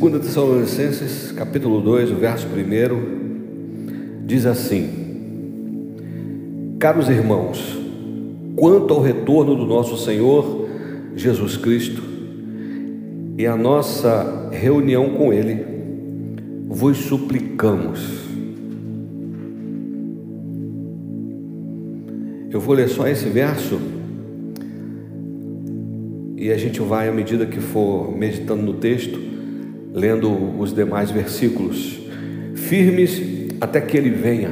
2 Tessalonicenses, capítulo 2, o verso 1, diz assim: Caros irmãos, quanto ao retorno do nosso Senhor Jesus Cristo e a nossa reunião com Ele, vos suplicamos. Eu vou ler só esse verso e a gente vai, à medida que for meditando no texto, lendo os demais versículos, firmes até que ele venha.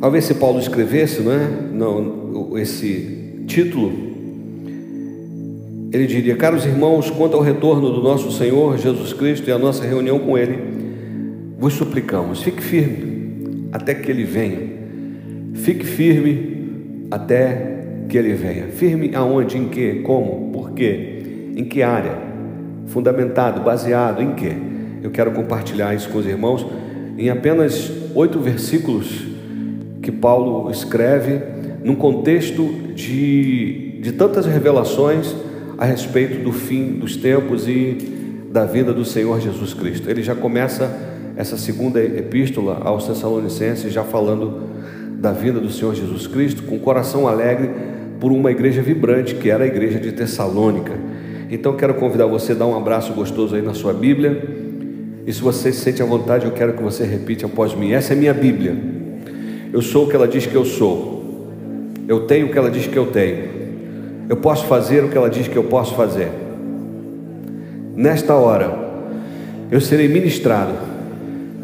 Talvez se Paulo escrevesse, não é? Esse título, ele diria: Caros irmãos, quanto ao retorno do nosso Senhor Jesus Cristo e a nossa reunião com Ele, vos suplicamos, fique firme até que Ele venha. Fique firme até que ele venha. Firme aonde, em que, como, por quê, em que área, fundamentado, baseado em que. Eu quero compartilhar isso com os irmãos em apenas oito versículos que Paulo escreve num contexto de, de tantas revelações a respeito do fim dos tempos e da vida do Senhor Jesus Cristo. Ele já começa essa segunda epístola aos Tessalonicenses já falando da vida do Senhor Jesus Cristo com coração alegre por uma igreja vibrante, que era a igreja de Tessalônica. Então quero convidar você a dar um abraço gostoso aí na sua Bíblia. E se você se sente à vontade, eu quero que você repita após mim. Essa é minha Bíblia. Eu sou o que ela diz que eu sou. Eu tenho o que ela diz que eu tenho. Eu posso fazer o que ela diz que eu posso fazer. Nesta hora, eu serei ministrado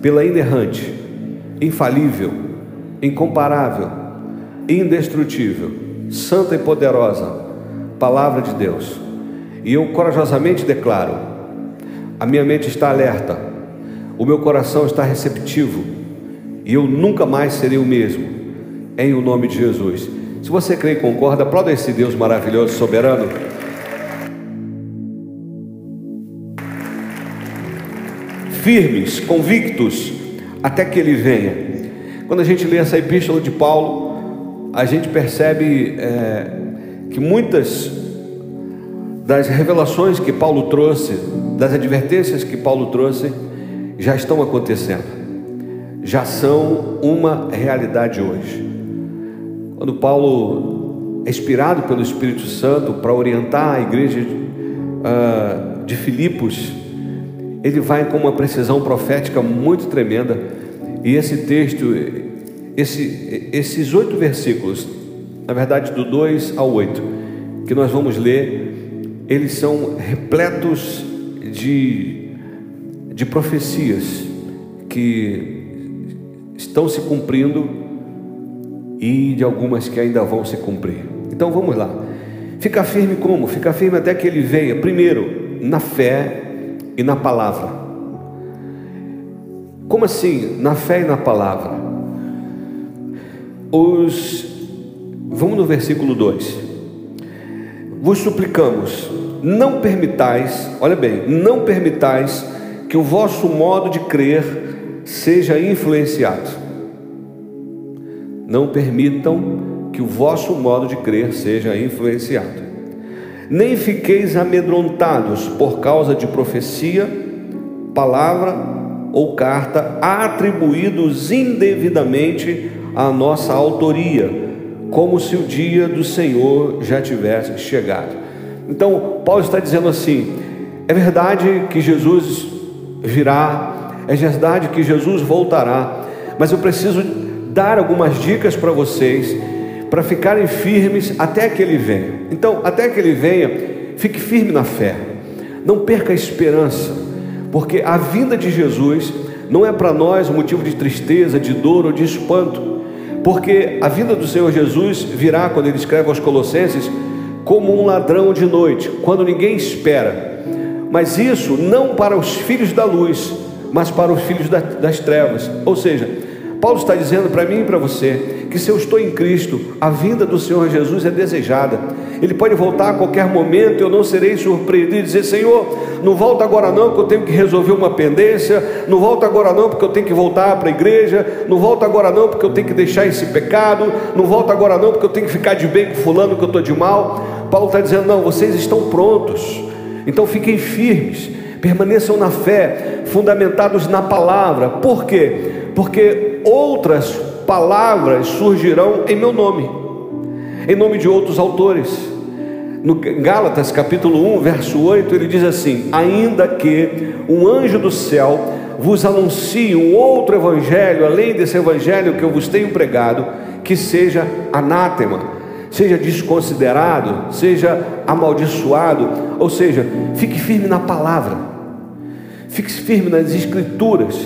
pela inerrante, infalível, incomparável, indestrutível santa e poderosa palavra de Deus. E eu corajosamente declaro: a minha mente está alerta, o meu coração está receptivo, e eu nunca mais serei o mesmo, em o nome de Jesus. Se você crê e concorda, aplauda esse Deus maravilhoso, soberano. Firmes, convictos, até que Ele venha. Quando a gente lê essa epístola de Paulo, a gente percebe é, que muitas das revelações que Paulo trouxe, das advertências que Paulo trouxe, já estão acontecendo, já são uma realidade hoje. Quando Paulo é inspirado pelo Espírito Santo para orientar a igreja uh, de Filipos, ele vai com uma precisão profética muito tremenda, e esse texto esse, esses oito versículos, na verdade do 2 ao 8, que nós vamos ler, eles são repletos de, de profecias que estão se cumprindo e de algumas que ainda vão se cumprir. Então vamos lá. Fica firme como? Fica firme até que ele venha. Primeiro, na fé e na palavra. Como assim? Na fé e na palavra os. Vamos no versículo 2. Vos suplicamos, não permitais, olha bem, não permitais que o vosso modo de crer seja influenciado. Não permitam que o vosso modo de crer seja influenciado. Nem fiqueis amedrontados por causa de profecia, palavra ou carta atribuídos indevidamente a nossa autoria, como se o dia do Senhor já tivesse chegado. Então, Paulo está dizendo assim: é verdade que Jesus virá, é verdade que Jesus voltará, mas eu preciso dar algumas dicas para vocês para ficarem firmes até que ele venha. Então, até que ele venha, fique firme na fé, não perca a esperança, porque a vinda de Jesus não é para nós motivo de tristeza, de dor ou de espanto, porque a vinda do Senhor Jesus virá, quando ele escreve aos Colossenses, como um ladrão de noite, quando ninguém espera. Mas isso não para os filhos da luz, mas para os filhos das trevas, ou seja, Paulo está dizendo para mim e para você que se eu estou em Cristo, a vinda do Senhor Jesus é desejada. Ele pode voltar a qualquer momento, eu não serei surpreendido e dizer: Senhor, não volta agora não, porque eu tenho que resolver uma pendência, não volta agora não, porque eu tenho que voltar para a igreja, não volta agora não, porque eu tenho que deixar esse pecado, não volta agora não, porque eu tenho que ficar de bem com fulano que eu estou de mal. Paulo está dizendo: não, vocês estão prontos, então fiquem firmes, permaneçam na fé, fundamentados na palavra. Por quê? Porque outras palavras surgirão em meu nome, em nome de outros autores. No Gálatas capítulo 1, verso 8, ele diz assim: Ainda que um anjo do céu vos anuncie um outro evangelho, além desse evangelho que eu vos tenho pregado, que seja anátema seja desconsiderado, seja amaldiçoado, ou seja, fique firme na palavra, fique firme nas escrituras.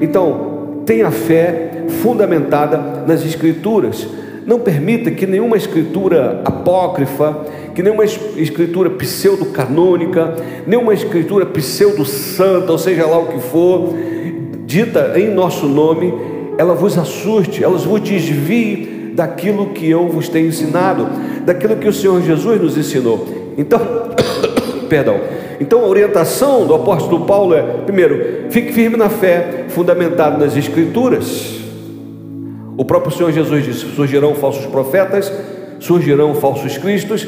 Então, tenha fé fundamentada nas escrituras. Não permita que nenhuma escritura apócrifa, que nenhuma escritura pseudo-canônica, nenhuma escritura pseudo-santa, ou seja lá o que for, dita em nosso nome, ela vos assuste, ela vos desvie daquilo que eu vos tenho ensinado, daquilo que o Senhor Jesus nos ensinou. Então, perdão. Então a orientação do apóstolo Paulo é: primeiro, fique firme na fé, fundamentado nas escrituras. O próprio Senhor Jesus disse: surgirão falsos profetas, surgirão falsos cristos,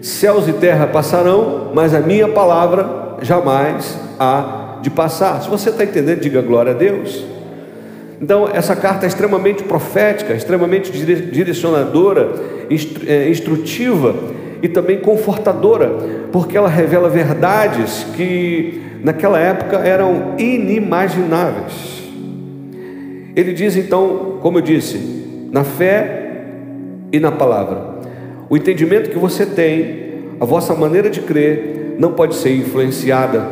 céus e terra passarão, mas a minha palavra jamais há de passar. Se você está entendendo, diga glória a Deus. Então, essa carta é extremamente profética, extremamente direcionadora, é, instrutiva e também confortadora, porque ela revela verdades que naquela época eram inimagináveis. Ele diz então, como eu disse, na fé e na palavra. O entendimento que você tem, a vossa maneira de crer, não pode ser influenciada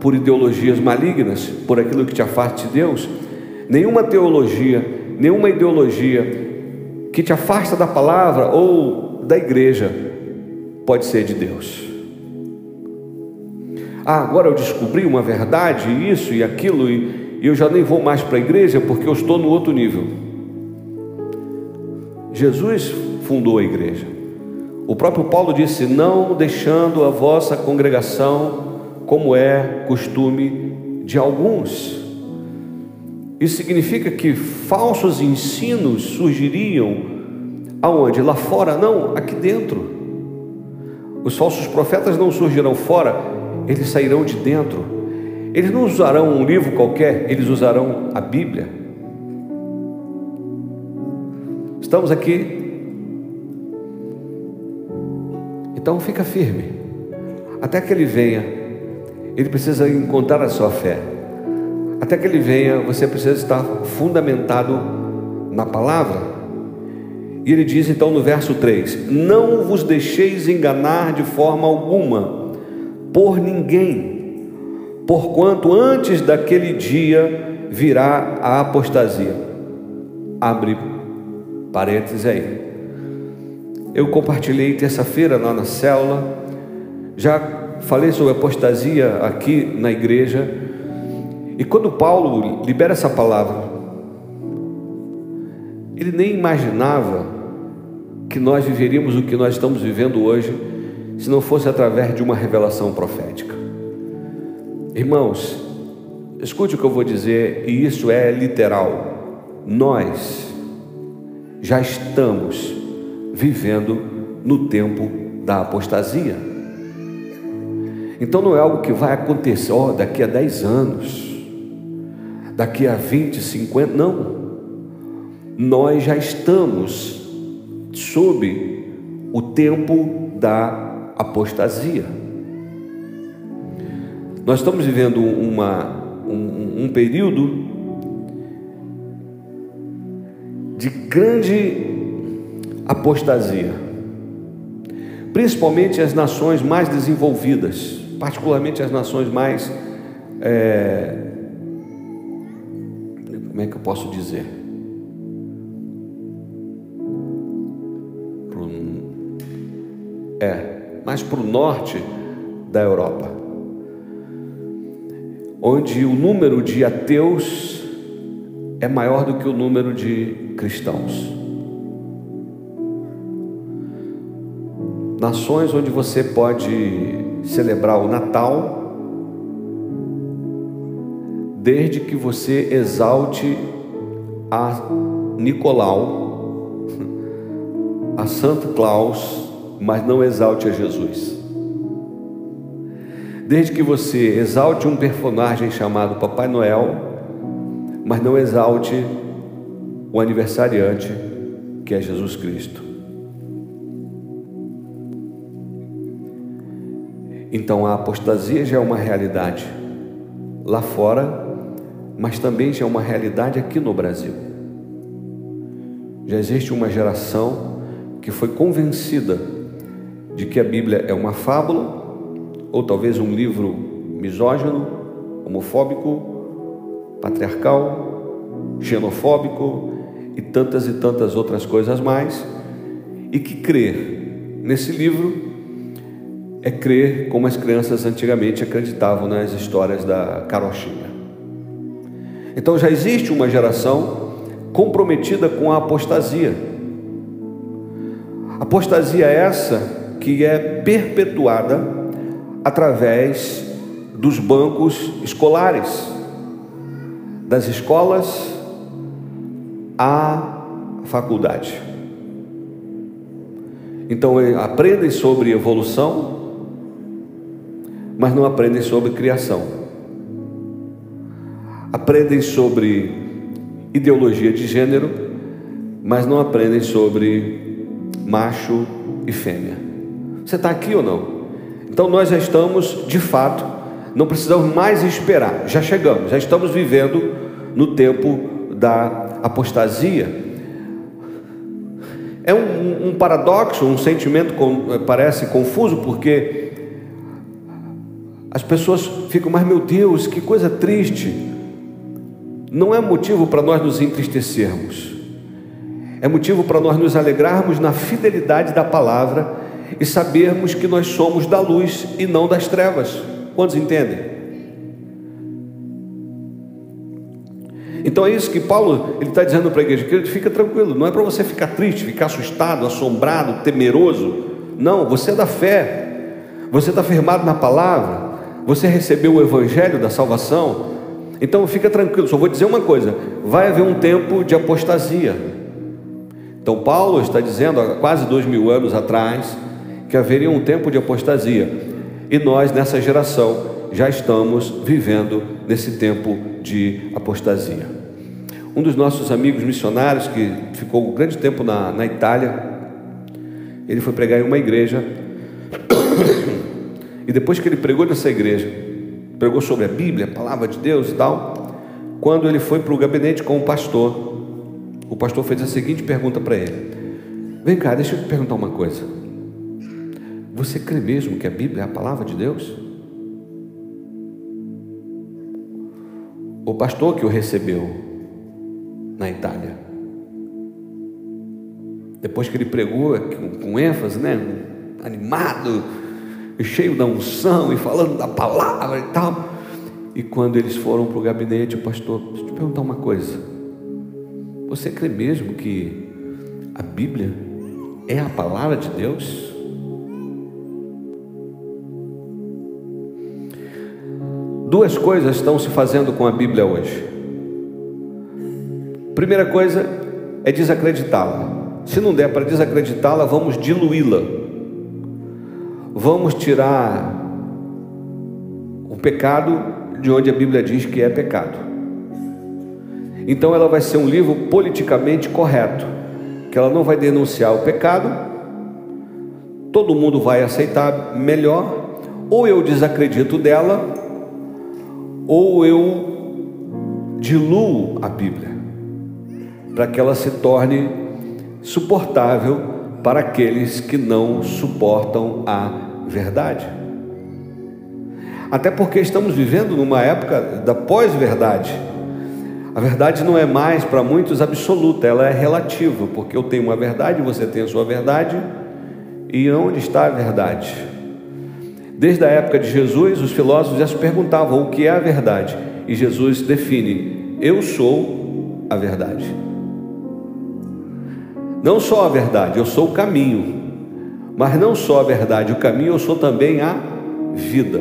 por ideologias malignas, por aquilo que te afaste de Deus nenhuma teologia, nenhuma ideologia que te afasta da palavra ou da igreja pode ser de Deus. Ah, agora eu descobri uma verdade, isso e aquilo, e eu já nem vou mais para a igreja porque eu estou no outro nível. Jesus fundou a igreja. O próprio Paulo disse: Não deixando a vossa congregação, como é costume de alguns. Isso significa que falsos ensinos surgiriam aonde? Lá fora? Não, aqui dentro. Os falsos profetas não surgirão fora, eles sairão de dentro. Eles não usarão um livro qualquer, eles usarão a Bíblia. Estamos aqui. Então fica firme. Até que ele venha, ele precisa encontrar a sua fé. Até que ele venha, você precisa estar fundamentado na palavra. E ele diz então no verso 3: Não vos deixeis enganar de forma alguma por ninguém, porquanto antes daquele dia virá a apostasia. Abre parênteses aí. Eu compartilhei terça-feira lá na célula, já falei sobre apostasia aqui na igreja e quando Paulo libera essa palavra, ele nem imaginava que nós viveríamos o que nós estamos vivendo hoje se não fosse através de uma revelação profética. Irmãos, escute o que eu vou dizer, e isso é literal. Nós já estamos vivendo no tempo da apostasia. Então não é algo que vai acontecer oh, daqui a 10 anos daqui a 20, 50, não. Nós já estamos sob o tempo da apostasia. Nós estamos vivendo uma, um, um período de grande apostasia, principalmente as nações mais desenvolvidas, particularmente as nações mais é, como é que eu posso dizer? Mais para o norte da Europa, onde o número de ateus é maior do que o número de cristãos. Nações onde você pode celebrar o Natal desde que você exalte a Nicolau, a Santa Claus, mas não exalte a Jesus. Desde que você exalte um personagem chamado Papai Noel, mas não exalte o aniversariante que é Jesus Cristo. Então a apostasia já é uma realidade lá fora, mas também já é uma realidade aqui no Brasil. Já existe uma geração que foi convencida de que a Bíblia é uma fábula ou talvez um livro misógino, homofóbico, patriarcal, xenofóbico e tantas e tantas outras coisas mais, e que crer nesse livro é crer como as crianças antigamente acreditavam nas histórias da carochinha. Então já existe uma geração comprometida com a apostasia. Apostasia essa que é perpetuada através dos bancos escolares, das escolas à faculdade. Então, aprendem sobre evolução, mas não aprendem sobre criação. Aprendem sobre ideologia de gênero, mas não aprendem sobre macho e fêmea. Você está aqui ou não? Então nós já estamos, de fato, não precisamos mais esperar, já chegamos, já estamos vivendo no tempo da apostasia. É um, um paradoxo, um sentimento com, eh, parece confuso, porque as pessoas ficam, mas meu Deus, que coisa triste. Não é motivo para nós nos entristecermos, é motivo para nós nos alegrarmos na fidelidade da palavra e sabermos que nós somos da luz e não das trevas. Quantos entendem? Então é isso que Paulo ele está dizendo para a igreja, querido, fica tranquilo, não é para você ficar triste, ficar assustado, assombrado, temeroso. Não, você é da fé, você está firmado na palavra, você recebeu o evangelho da salvação. Então fica tranquilo, só vou dizer uma coisa: vai haver um tempo de apostasia. Então Paulo está dizendo há quase dois mil anos atrás que haveria um tempo de apostasia. E nós, nessa geração, já estamos vivendo nesse tempo de apostasia. Um dos nossos amigos missionários, que ficou um grande tempo na, na Itália, ele foi pregar em uma igreja, e depois que ele pregou nessa igreja, pregou sobre a Bíblia, a palavra de Deus e tal, quando ele foi para o gabinete com o pastor, o pastor fez a seguinte pergunta para ele: Vem cá, deixa eu te perguntar uma coisa. Você crê mesmo que a Bíblia é a palavra de Deus? O pastor que o recebeu na Itália, depois que ele pregou com ênfase, né, animado, cheio da unção e falando da palavra e tal, e quando eles foram para o gabinete, o pastor, deixa eu te perguntar uma coisa: você crê mesmo que a Bíblia é a palavra de Deus? Duas coisas estão se fazendo com a Bíblia hoje. Primeira coisa é desacreditá-la. Se não der para desacreditá-la, vamos diluí-la. Vamos tirar o pecado de onde a Bíblia diz que é pecado. Então ela vai ser um livro politicamente correto, que ela não vai denunciar o pecado, todo mundo vai aceitar melhor, ou eu desacredito dela, ou eu diluo a Bíblia para que ela se torne suportável para aqueles que não suportam a verdade. Até porque estamos vivendo numa época da pós-verdade. A verdade não é mais para muitos absoluta, ela é relativa, porque eu tenho uma verdade, você tem a sua verdade, e onde está a verdade? Desde a época de Jesus, os filósofos já se perguntavam o que é a verdade, e Jesus define: Eu sou a verdade. Não só a verdade, eu sou o caminho, mas não só a verdade, o caminho, eu sou também a vida.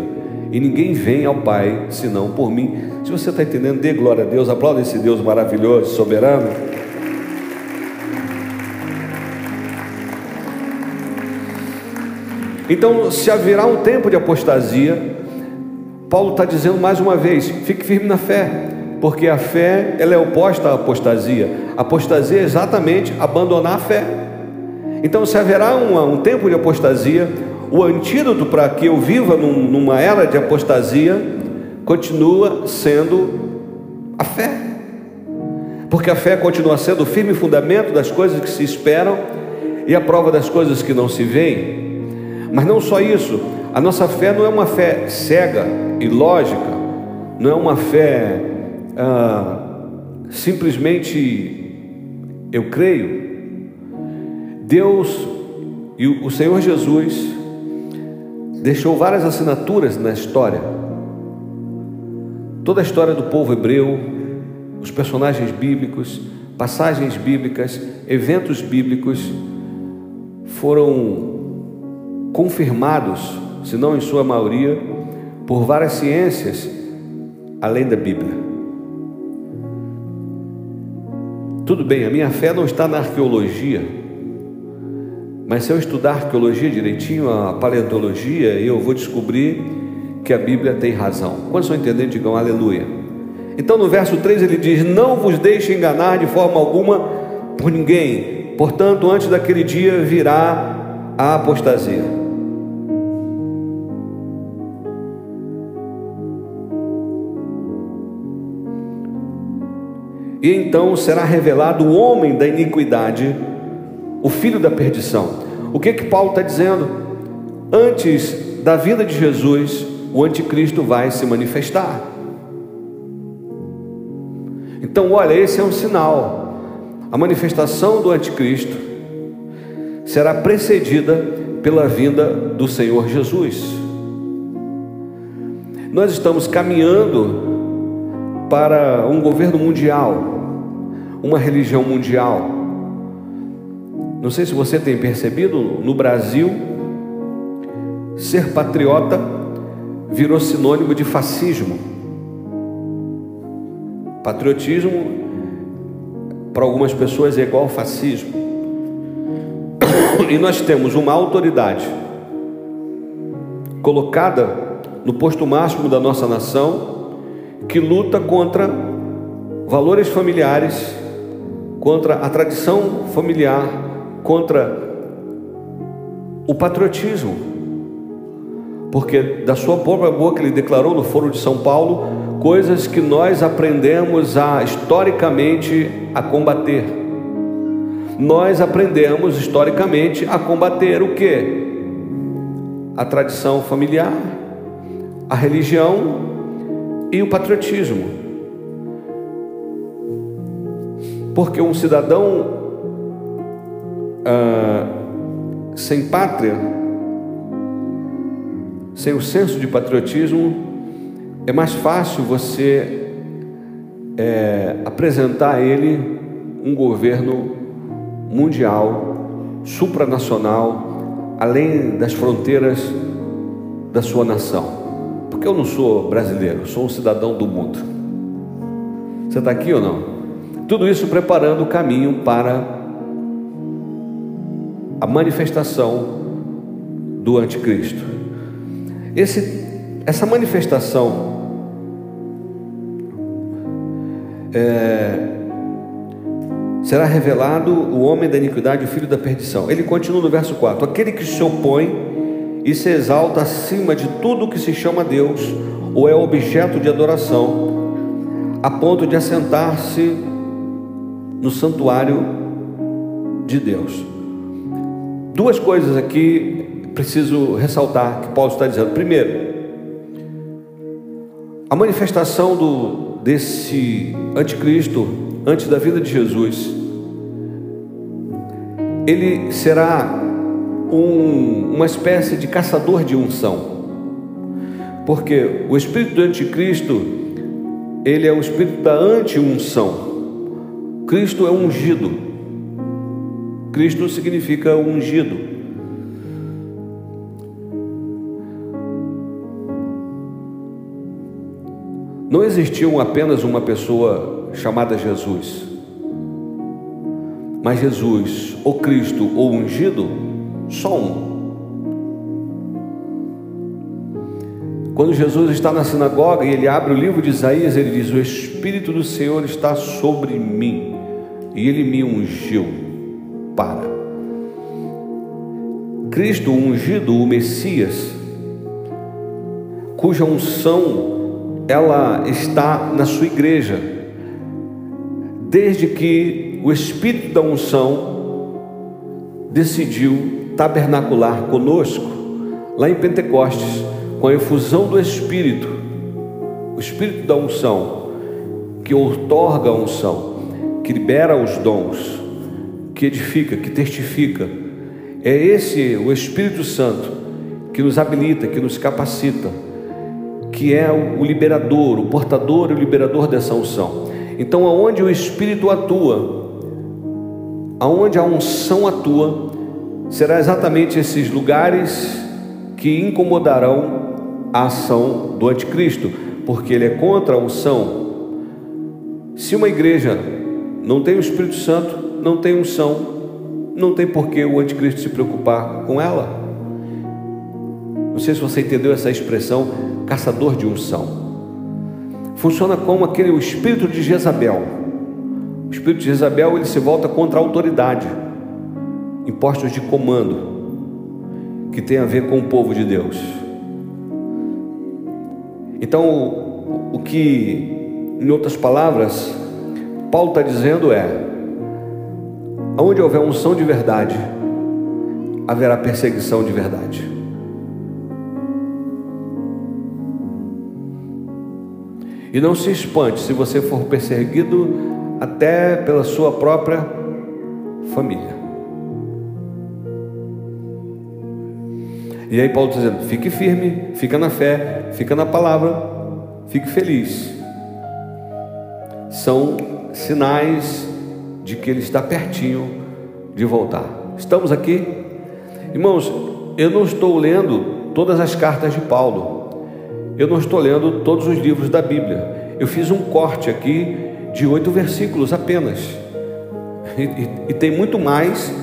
E ninguém vem ao Pai senão por mim. Se você está entendendo, dê glória a Deus, aplauda esse Deus maravilhoso, soberano. Então, se haverá um tempo de apostasia, Paulo está dizendo mais uma vez: fique firme na fé, porque a fé ela é oposta à apostasia. apostasia é exatamente abandonar a fé. Então, se haverá um, um tempo de apostasia, o antídoto para que eu viva num, numa era de apostasia continua sendo a fé, porque a fé continua sendo o firme fundamento das coisas que se esperam e a prova das coisas que não se veem. Mas não só isso, a nossa fé não é uma fé cega e lógica, não é uma fé ah, simplesmente eu creio. Deus e o Senhor Jesus deixou várias assinaturas na história. Toda a história do povo hebreu, os personagens bíblicos, passagens bíblicas, eventos bíblicos foram confirmados, se não em sua maioria, por várias ciências além da Bíblia. Tudo bem, a minha fé não está na arqueologia, mas se eu estudar arqueologia direitinho, a paleontologia, eu vou descobrir que a Bíblia tem razão. Quando estão entendendo, digam aleluia. Então no verso 3 ele diz: Não vos deixe enganar de forma alguma por ninguém, portanto, antes daquele dia virá a apostasia. E então será revelado o homem da iniquidade, o filho da perdição. O que que Paulo está dizendo? Antes da vinda de Jesus, o anticristo vai se manifestar. Então, olha, esse é um sinal. A manifestação do anticristo será precedida pela vinda do Senhor Jesus. Nós estamos caminhando para um governo mundial uma religião mundial. Não sei se você tem percebido, no Brasil, ser patriota virou sinônimo de fascismo. Patriotismo, para algumas pessoas, é igual ao fascismo. E nós temos uma autoridade colocada no posto máximo da nossa nação que luta contra valores familiares contra a tradição familiar, contra o patriotismo. Porque da sua própria boca ele declarou no Foro de São Paulo coisas que nós aprendemos a historicamente a combater. Nós aprendemos historicamente a combater o que? A tradição familiar, a religião e o patriotismo. Porque um cidadão ah, sem pátria, sem o senso de patriotismo, é mais fácil você é, apresentar a ele um governo mundial, supranacional, além das fronteiras da sua nação. Porque eu não sou brasileiro, sou um cidadão do mundo. Você está aqui ou não? Tudo isso preparando o caminho para a manifestação do anticristo. Esse, essa manifestação é, será revelado o homem da iniquidade, o filho da perdição. Ele continua no verso 4: aquele que se opõe e se exalta acima de tudo que se chama Deus ou é objeto de adoração, a ponto de assentar-se no santuário de Deus. Duas coisas aqui preciso ressaltar que Paulo está dizendo. Primeiro, a manifestação do, desse anticristo antes da vida de Jesus, ele será um, uma espécie de caçador de unção, porque o espírito do anticristo ele é o espírito da anti-unção Cristo é ungido. Cristo significa ungido. Não existiu apenas uma pessoa chamada Jesus, mas Jesus, o Cristo, o ungido, só um. Quando Jesus está na sinagoga e ele abre o livro de Isaías, ele diz: O Espírito do Senhor está sobre mim e ele me ungiu para. Cristo ungido, o Messias, cuja unção ela está na sua igreja, desde que o Espírito da unção decidiu tabernacular conosco lá em Pentecostes com a efusão do Espírito, o Espírito da unção, que outorga a unção, que libera os dons, que edifica, que testifica. É esse o Espírito Santo que nos habilita, que nos capacita, que é o liberador, o portador e o liberador dessa unção. Então, aonde o Espírito atua, aonde a unção atua, será exatamente esses lugares que incomodarão a ação do anticristo, porque ele é contra a unção. Se uma igreja não tem o Espírito Santo, não tem unção, não tem por que o anticristo se preocupar com ela. Não sei se você entendeu essa expressão, caçador de unção. Funciona como aquele o espírito de Jezabel. O espírito de Jezabel ele se volta contra a autoridade, impostos de comando, que tem a ver com o povo de Deus. Então, o que, em outras palavras, Paulo está dizendo é: onde houver unção de verdade, haverá perseguição de verdade. E não se espante se você for perseguido até pela sua própria família. E aí Paulo está dizendo: fique firme, fica na fé, fica na palavra, fique feliz. São sinais de que ele está pertinho de voltar. Estamos aqui? Irmãos, eu não estou lendo todas as cartas de Paulo. Eu não estou lendo todos os livros da Bíblia. Eu fiz um corte aqui de oito versículos apenas. E, e, e tem muito mais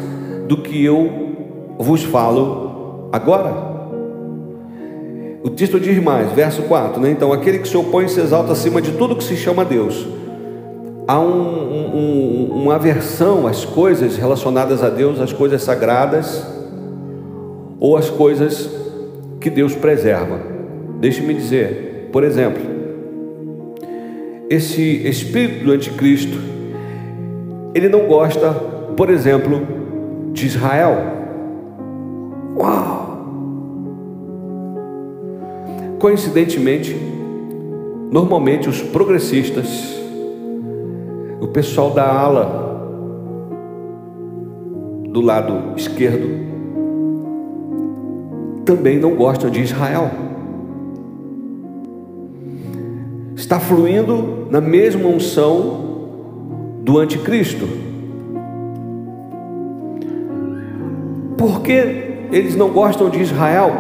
do que eu vos falo agora. O texto diz mais, verso 4, né? Então, aquele que se opõe se exalta acima de tudo que se chama Deus. Há um, um, uma aversão às coisas relacionadas a Deus, às coisas sagradas, ou às coisas que Deus preserva. Deixe-me dizer, por exemplo, esse espírito do anticristo, ele não gosta, por exemplo, de Israel. Uau! Coincidentemente, normalmente os progressistas, o pessoal da ala do lado esquerdo, também não gostam de Israel. Está fluindo na mesma unção do anticristo. Por que eles não gostam de Israel?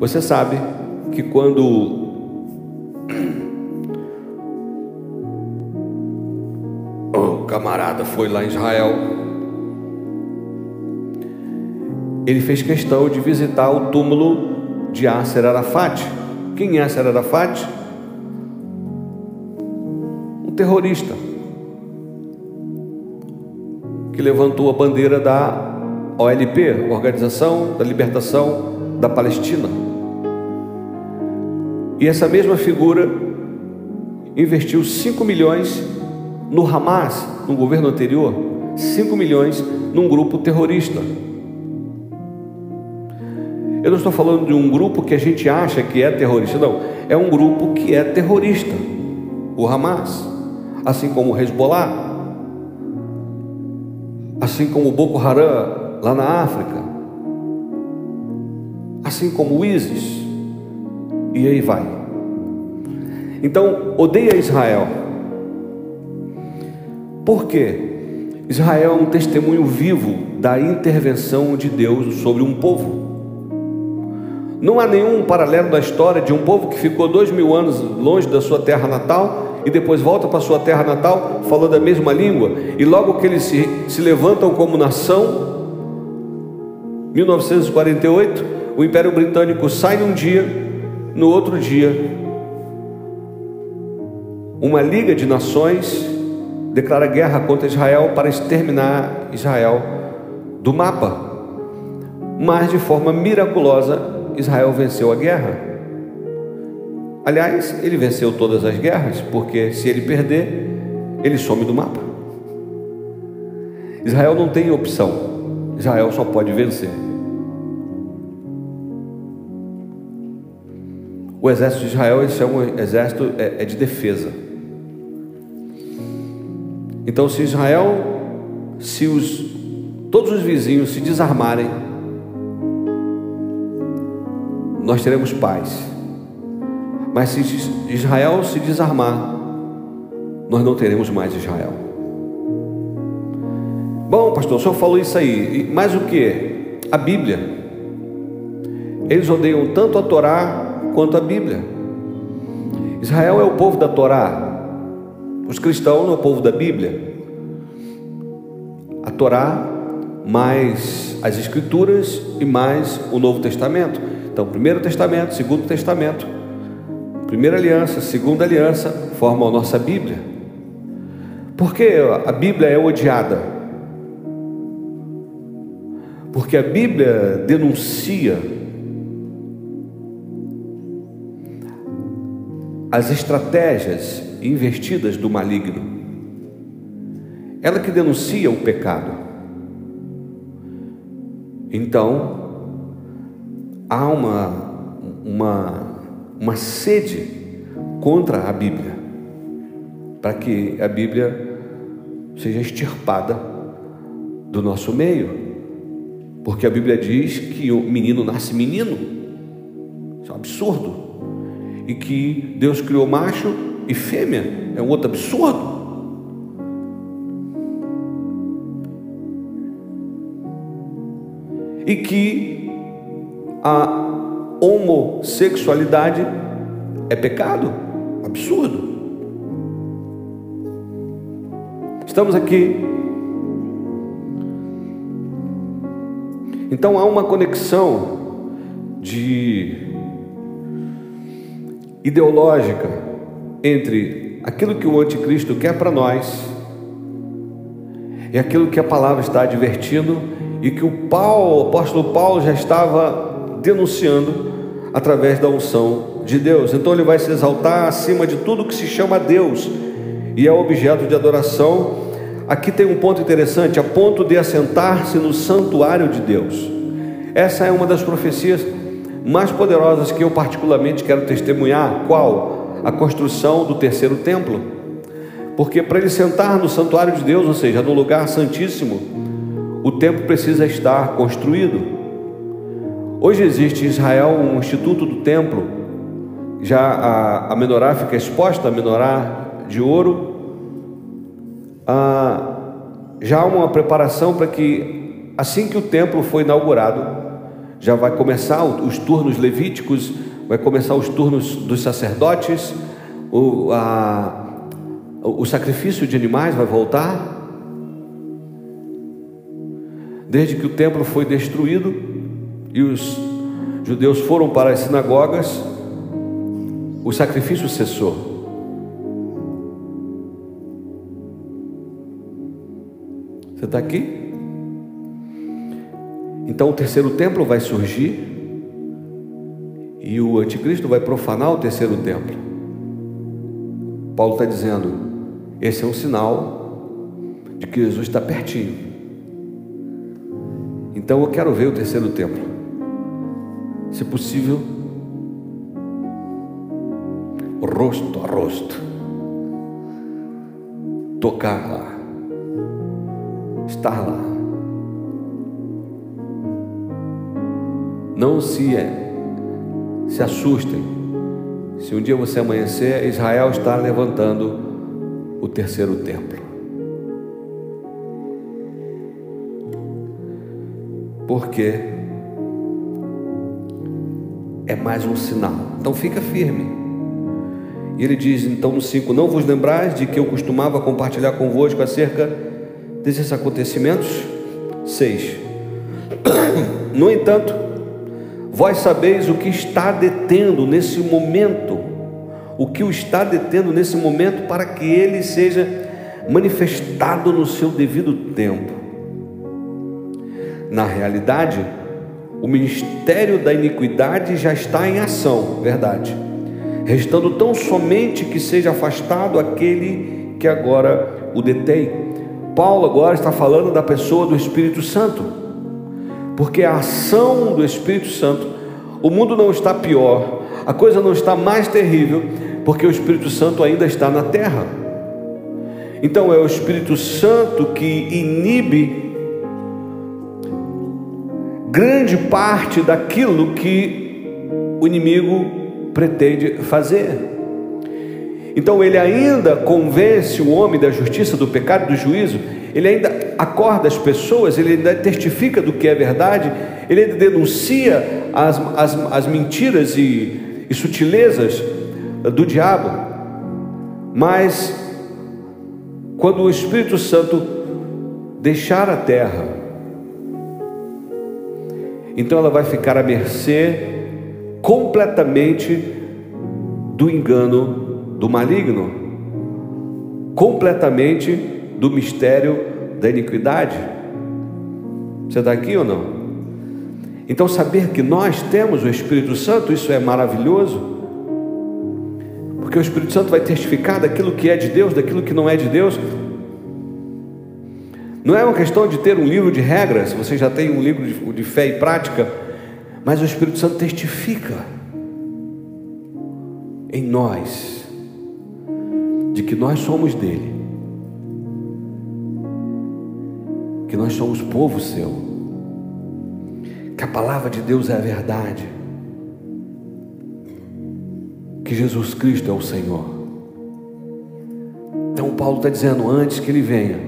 Você sabe que quando foi lá em Israel, ele fez questão de visitar o túmulo de Asser Arafat. Quem é Asser Arafat? Um terrorista que levantou a bandeira da OLP, Organização da Libertação da Palestina. E essa mesma figura investiu 5 milhões no Hamas, no governo anterior, 5 milhões num grupo terrorista. Eu não estou falando de um grupo que a gente acha que é terrorista, não. É um grupo que é terrorista, o Hamas, assim como o Hezbollah, assim como o Boko Haram lá na África, assim como o ISIS. E aí vai. Então, odeia Israel. Por quê? Israel é um testemunho vivo da intervenção de Deus sobre um povo. Não há nenhum paralelo da história de um povo que ficou dois mil anos longe da sua terra natal e depois volta para sua terra natal falando a mesma língua, e logo que eles se, se levantam como nação, 1948, o Império Britânico sai num dia, no outro dia, uma liga de nações declara guerra contra Israel para exterminar Israel do mapa. Mas de forma miraculosa, Israel venceu a guerra. Aliás, ele venceu todas as guerras, porque se ele perder, ele some do mapa. Israel não tem opção, Israel só pode vencer. O exército de Israel esse é um exército é, é de defesa. Então, se Israel, se os, todos os vizinhos se desarmarem, nós teremos paz. Mas se Israel se desarmar, nós não teremos mais Israel. Bom, pastor, o senhor falou isso aí, mas o que? A Bíblia. Eles odeiam tanto a Torá quanto a Bíblia. Israel é o povo da Torá, os cristãos é o povo da Bíblia. A Torá, mais as Escrituras e mais o Novo Testamento. Então, Primeiro Testamento, Segundo Testamento, Primeira aliança, segunda aliança formam a nossa Bíblia. Por que a Bíblia é odiada? Porque a Bíblia denuncia as estratégias investidas do maligno. Ela que denuncia o pecado. Então, há uma, uma, uma sede contra a Bíblia, para que a Bíblia seja extirpada do nosso meio, porque a Bíblia diz que o menino nasce menino, isso é um absurdo, e que Deus criou macho e fêmea é um outro absurdo. E que a homossexualidade é pecado, absurdo. Estamos aqui. Então há uma conexão de ideológica entre aquilo que o anticristo quer para nós e aquilo que a palavra está advertindo e que o Paulo, o apóstolo Paulo já estava denunciando através da unção de Deus. Então ele vai se exaltar acima de tudo que se chama Deus e é objeto de adoração. Aqui tem um ponto interessante, a ponto de assentar-se no santuário de Deus. Essa é uma das profecias mais poderosas que eu particularmente quero testemunhar. Qual? A construção do terceiro templo. Porque para ele sentar no santuário de Deus, ou seja, no lugar santíssimo, o templo precisa estar construído. Hoje existe em Israel um instituto do templo, já a, a menorá fica exposta, a menorá de ouro. Ah, já há uma preparação para que, assim que o templo foi inaugurado, já vai começar os turnos levíticos vai começar os turnos dos sacerdotes, o, a, o sacrifício de animais vai voltar. Desde que o templo foi destruído e os judeus foram para as sinagogas, o sacrifício cessou. Você está aqui? Então o terceiro templo vai surgir e o anticristo vai profanar o terceiro templo. Paulo está dizendo: esse é um sinal de que Jesus está pertinho. Então eu quero ver o terceiro templo. Se possível, rosto a rosto. Tocar lá. Estar lá. Não se é se assustem. Se um dia você amanhecer, Israel está levantando o terceiro templo. Porque é mais um sinal. Então fica firme. E ele diz então no 5: Não vos lembrais de que eu costumava compartilhar convosco acerca desses acontecimentos? 6. No entanto, vós sabeis o que está detendo nesse momento, o que o está detendo nesse momento para que ele seja manifestado no seu devido tempo. Na realidade, o ministério da iniquidade já está em ação, verdade, restando tão somente que seja afastado aquele que agora o detém. Paulo agora está falando da pessoa do Espírito Santo, porque a ação do Espírito Santo, o mundo não está pior, a coisa não está mais terrível, porque o Espírito Santo ainda está na terra. Então é o Espírito Santo que inibe grande parte daquilo que o inimigo pretende fazer. Então ele ainda convence o homem da justiça, do pecado, do juízo, ele ainda acorda as pessoas, ele ainda testifica do que é verdade, ele ainda denuncia as, as, as mentiras e, e sutilezas do diabo, mas quando o Espírito Santo deixar a terra, então ela vai ficar à mercê completamente do engano do maligno, completamente do mistério da iniquidade. Você está aqui ou não? Então, saber que nós temos o Espírito Santo, isso é maravilhoso. Porque o Espírito Santo vai testificar daquilo que é de Deus, daquilo que não é de Deus. Não é uma questão de ter um livro de regras, você já tem um livro de, fé e prática, mas o Espírito Santo testifica em nós de que nós somos dele, que nós somos povo seu, que a palavra de Deus é a verdade que Jesus Cristo é o Senhor. Então Paulo está dizendo antes que ele venha,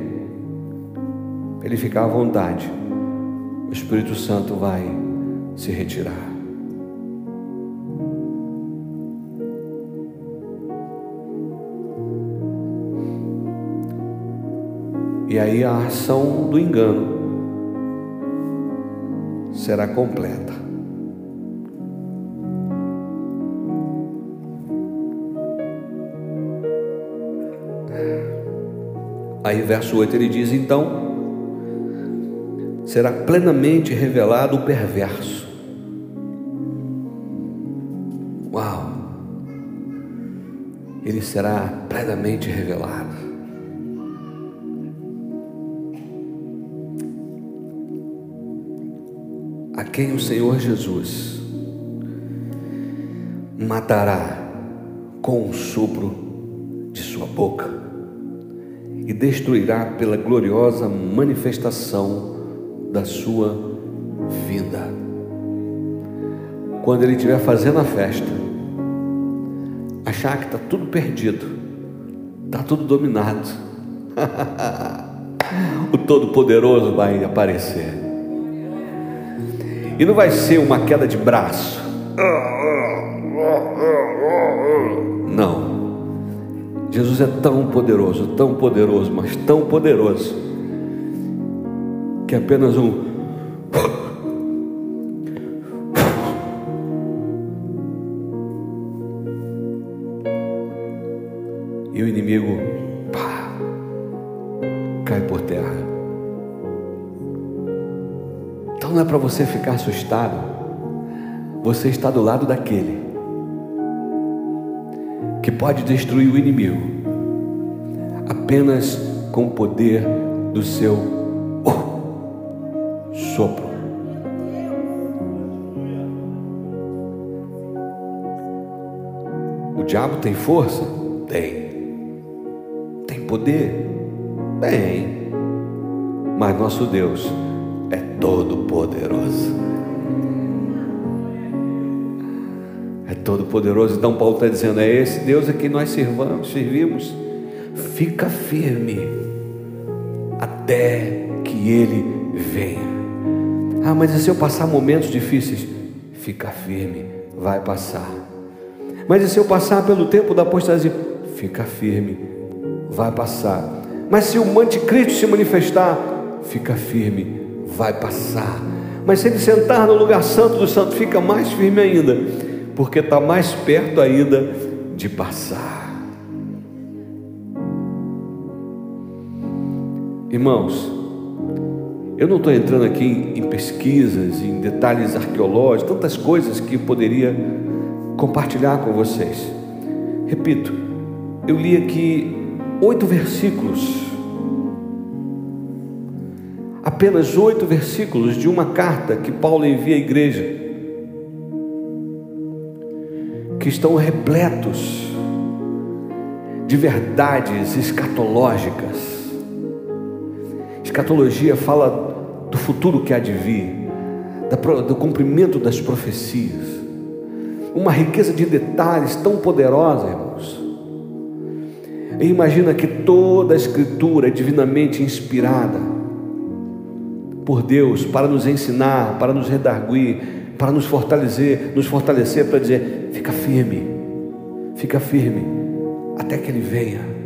ele ficar à vontade, o Espírito Santo vai se retirar. E aí a ação do engano será completa. Aí, verso 8 ele diz: Então será plenamente revelado o perverso. Uau! Ele será plenamente revelado. Quem o Senhor Jesus matará com o sopro de sua boca e destruirá pela gloriosa manifestação da sua vinda. Quando ele estiver fazendo a festa, achar que está tudo perdido, está tudo dominado, o Todo-Poderoso vai aparecer. E não vai ser uma queda de braço. Não. Jesus é tão poderoso, tão poderoso, mas tão poderoso, que apenas um. Você ficar assustado, você está do lado daquele que pode destruir o inimigo apenas com o poder do seu oh, sopro. O diabo tem força? Tem. Tem poder? Tem. Mas nosso Deus é todo poderoso. Todo-Poderoso. Então Paulo está dizendo: é esse Deus a quem nós servamos, servimos. Fica firme até que Ele venha. Ah, mas e se eu passar momentos difíceis? Fica firme, vai passar. Mas e se eu passar pelo tempo da apostasia? Fica firme, vai passar. Mas se o anticristo se manifestar, fica firme, vai passar. Mas se ele sentar no lugar santo do santo, fica mais firme ainda, porque está mais perto ainda de passar. Irmãos, eu não estou entrando aqui em pesquisas, em detalhes arqueológicos, tantas coisas que poderia compartilhar com vocês. Repito, eu li aqui oito versículos, apenas oito versículos de uma carta que Paulo envia à igreja, que estão repletos de verdades escatológicas Escatologia fala do futuro que há de vir, do cumprimento das profecias. Uma riqueza de detalhes tão poderosa, irmãos. E imagina que toda a Escritura é divinamente inspirada por Deus para nos ensinar, para nos redarguir, para nos fortalecer, nos fortalecer para dizer: fica firme, fica firme, até que Ele venha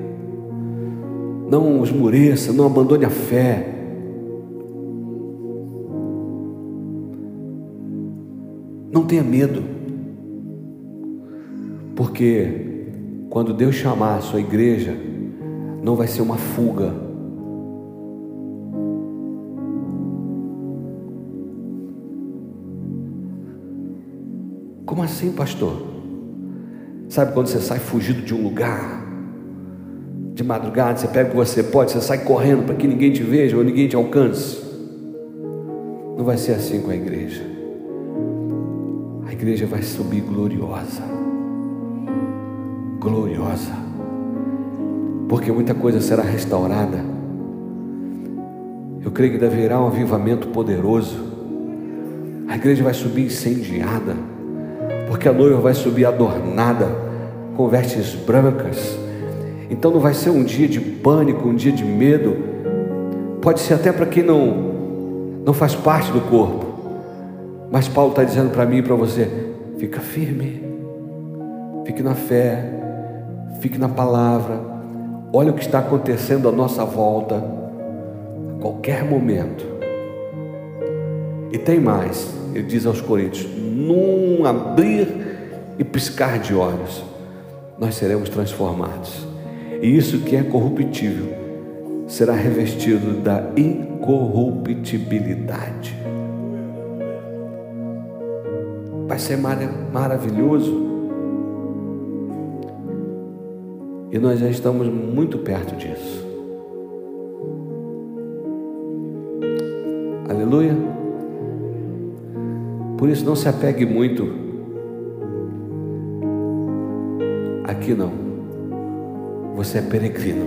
não esmoreça, não abandone a fé. Não tenha medo, porque quando Deus chamar a sua igreja, não vai ser uma fuga. Como assim, pastor? Sabe quando você sai fugido de um lugar? de madrugada, você pega o que você pode, você sai correndo para que ninguém te veja ou ninguém te alcance. Não vai ser assim com a igreja. A igreja vai subir gloriosa. Gloriosa. Porque muita coisa será restaurada. Eu creio que deverá um avivamento poderoso. A igreja vai subir incendiada. Porque a noiva vai subir adornada com vestes brancas então não vai ser um dia de pânico, um dia de medo. Pode ser até para quem não, não faz parte do corpo. Mas Paulo está dizendo para mim e para você: fica firme, fique na fé, fique na palavra. Olha o que está acontecendo à nossa volta, a qualquer momento. E tem mais, ele diz aos Coríntios: num abrir e piscar de olhos, nós seremos transformados. E isso que é corruptível será revestido da incorruptibilidade. Vai ser maravilhoso. E nós já estamos muito perto disso. Aleluia. Por isso não se apegue muito aqui não você é peregrino.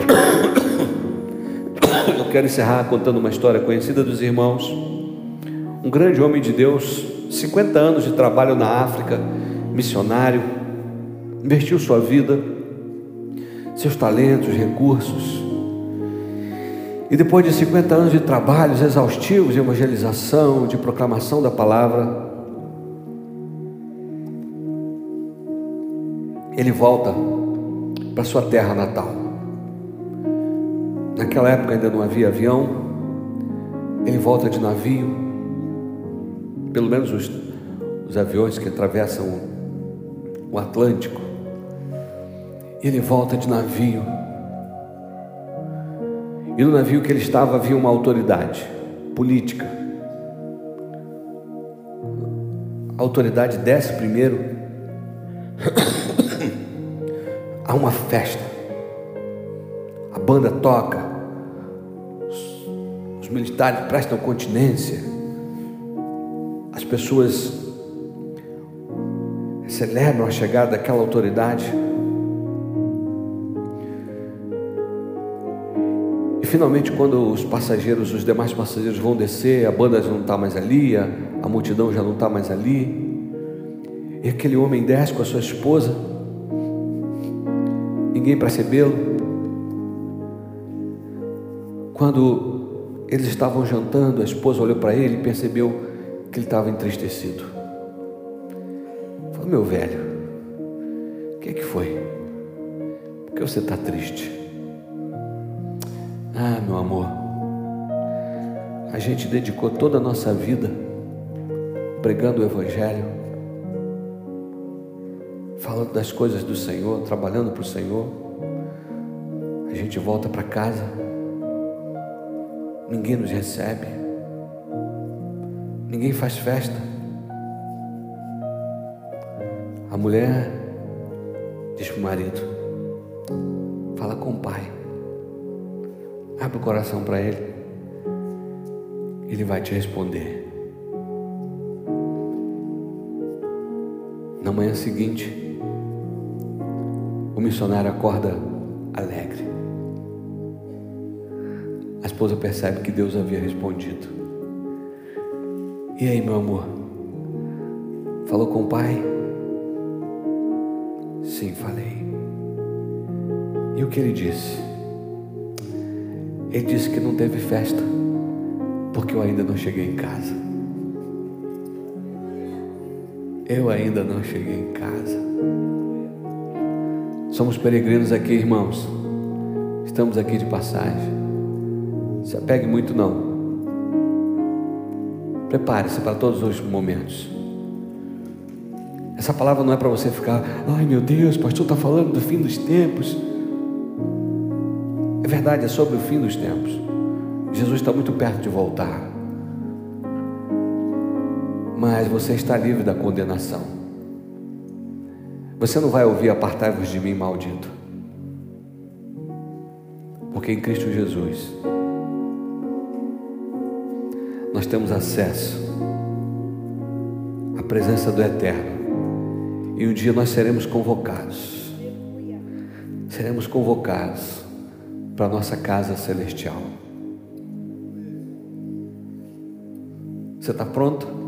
Eu quero encerrar contando uma história conhecida dos irmãos. Um grande homem de Deus, 50 anos de trabalho na África, missionário, investiu sua vida, seus talentos, recursos. E depois de 50 anos de trabalhos exaustivos de evangelização, de proclamação da palavra, ele volta para sua terra natal. Naquela época ainda não havia avião, ele volta de navio, pelo menos os, os aviões que atravessam o Atlântico. Ele volta de navio. E no navio que ele estava havia uma autoridade política. A autoridade desce primeiro há uma festa, a banda toca, os militares prestam continência, as pessoas celebram a chegada daquela autoridade. Finalmente, quando os passageiros, os demais passageiros vão descer, a banda já não está mais ali, a, a multidão já não está mais ali, e aquele homem desce com a sua esposa, ninguém para recebê-lo. Quando Eles estavam jantando, a esposa olhou para ele e percebeu que ele estava entristecido. Falou, meu velho, o que é que foi? Por que você está triste? Ah, meu amor, a gente dedicou toda a nossa vida pregando o Evangelho, falando das coisas do Senhor, trabalhando para o Senhor. A gente volta para casa, ninguém nos recebe, ninguém faz festa. A mulher diz para o marido: fala com o pai, abre o coração para ele, ele vai te responder. Na manhã seguinte, o missionário acorda alegre. A esposa percebe que Deus havia respondido. E aí, meu amor? Falou com o pai? Sim, falei. E o que ele disse? Ele disse que não teve festa, porque eu ainda não cheguei em casa. Eu ainda não cheguei em casa. Somos peregrinos aqui, irmãos. Estamos aqui de passagem. Se apegue muito, não. Prepare-se para todos os momentos. Essa palavra não é para você ficar, ai meu Deus, pastor está falando do fim dos tempos. Verdade, é sobre o fim dos tempos. Jesus está muito perto de voltar mas você está livre da condenação. Você não vai ouvir apartai-vos de mim, maldito. Porque em Cristo Jesus nós temos acesso à presença do Eterno. E um dia nós seremos convocados. Seremos convocados para nossa casa celestial. Você está pronto?